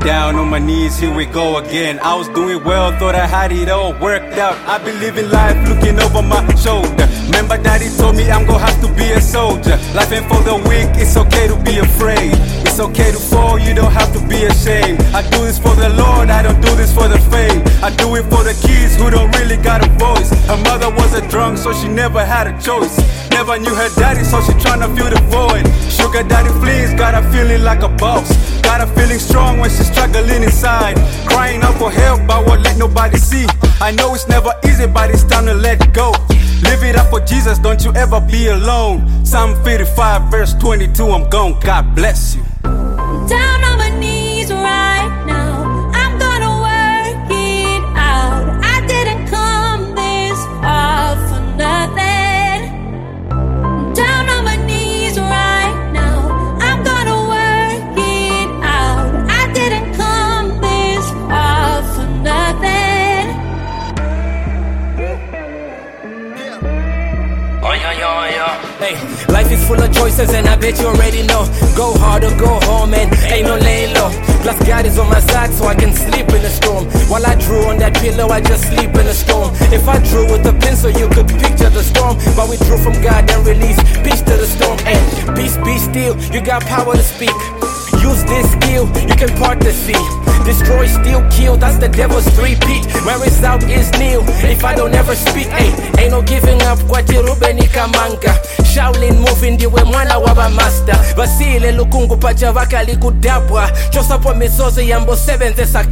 down on my knees, here we go again. I was doing well, thought I had it all worked out. I be living life looking over my shoulder. Remember, daddy told me I'm gonna have to be a soldier. Life ain't for the weak, it's okay to be afraid. It's okay to fall, you don't have to be ashamed. I do this for the Lord, I don't do this for the fame. I do it for the kids who don't really got a voice. Her mother was a drunk, so she never had a choice. Never knew her daddy, so she tryna fill the void. Sugar daddy flees got a feeling like a boss. Got a feeling strong when she's struggling inside. Crying out for help, but won't let nobody see. I know it's never easy, but it's time to let go. Live it up for Jesus, don't you ever be alone. Psalm 55, verse 22, I'm gone. God bless you. Hey, life is full of choices and I bet you already know. Go hard or go home and that pillow, I just sleep in the storm. If I drew with a pencil, you could picture the storm. But we drew from God and release peace to the storm. And peace be still, you got power to speak. Use this skill, you can part the sea. Destroy, steal, kill, that's the devil's three-peat. My result is nil if I don't ever speak. Hey, ain't no giving up, kwatirubeni kamanga. Shaolin moving ndiwe mwana waba master. Basile lukungu pacha vakali kudabwa. Chosapo misozi yambo sevenzesa